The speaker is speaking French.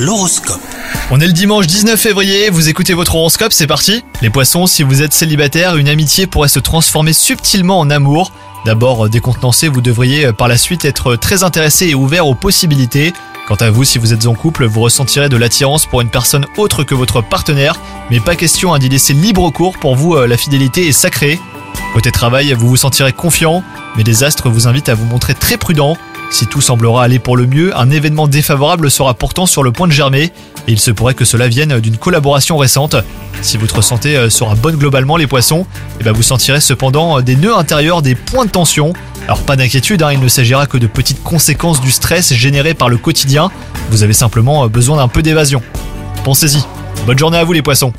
L'horoscope. On est le dimanche 19 février, vous écoutez votre horoscope, c'est parti Les poissons, si vous êtes célibataire, une amitié pourrait se transformer subtilement en amour. D'abord euh, décontenancé, vous devriez euh, par la suite être très intéressé et ouvert aux possibilités. Quant à vous, si vous êtes en couple, vous ressentirez de l'attirance pour une personne autre que votre partenaire, mais pas question hein, d'y laisser libre cours, pour vous euh, la fidélité est sacrée. Côté travail, vous vous sentirez confiant, mais les astres vous invitent à vous montrer très prudent. Si tout semblera aller pour le mieux, un événement défavorable sera pourtant sur le point de germer, et il se pourrait que cela vienne d'une collaboration récente. Si votre santé euh, sera bonne globalement les poissons, eh ben vous sentirez cependant euh, des nœuds intérieurs, des points de tension. Alors pas d'inquiétude, hein, il ne s'agira que de petites conséquences du stress généré par le quotidien, vous avez simplement euh, besoin d'un peu d'évasion. Pensez-y. Bonne journée à vous les poissons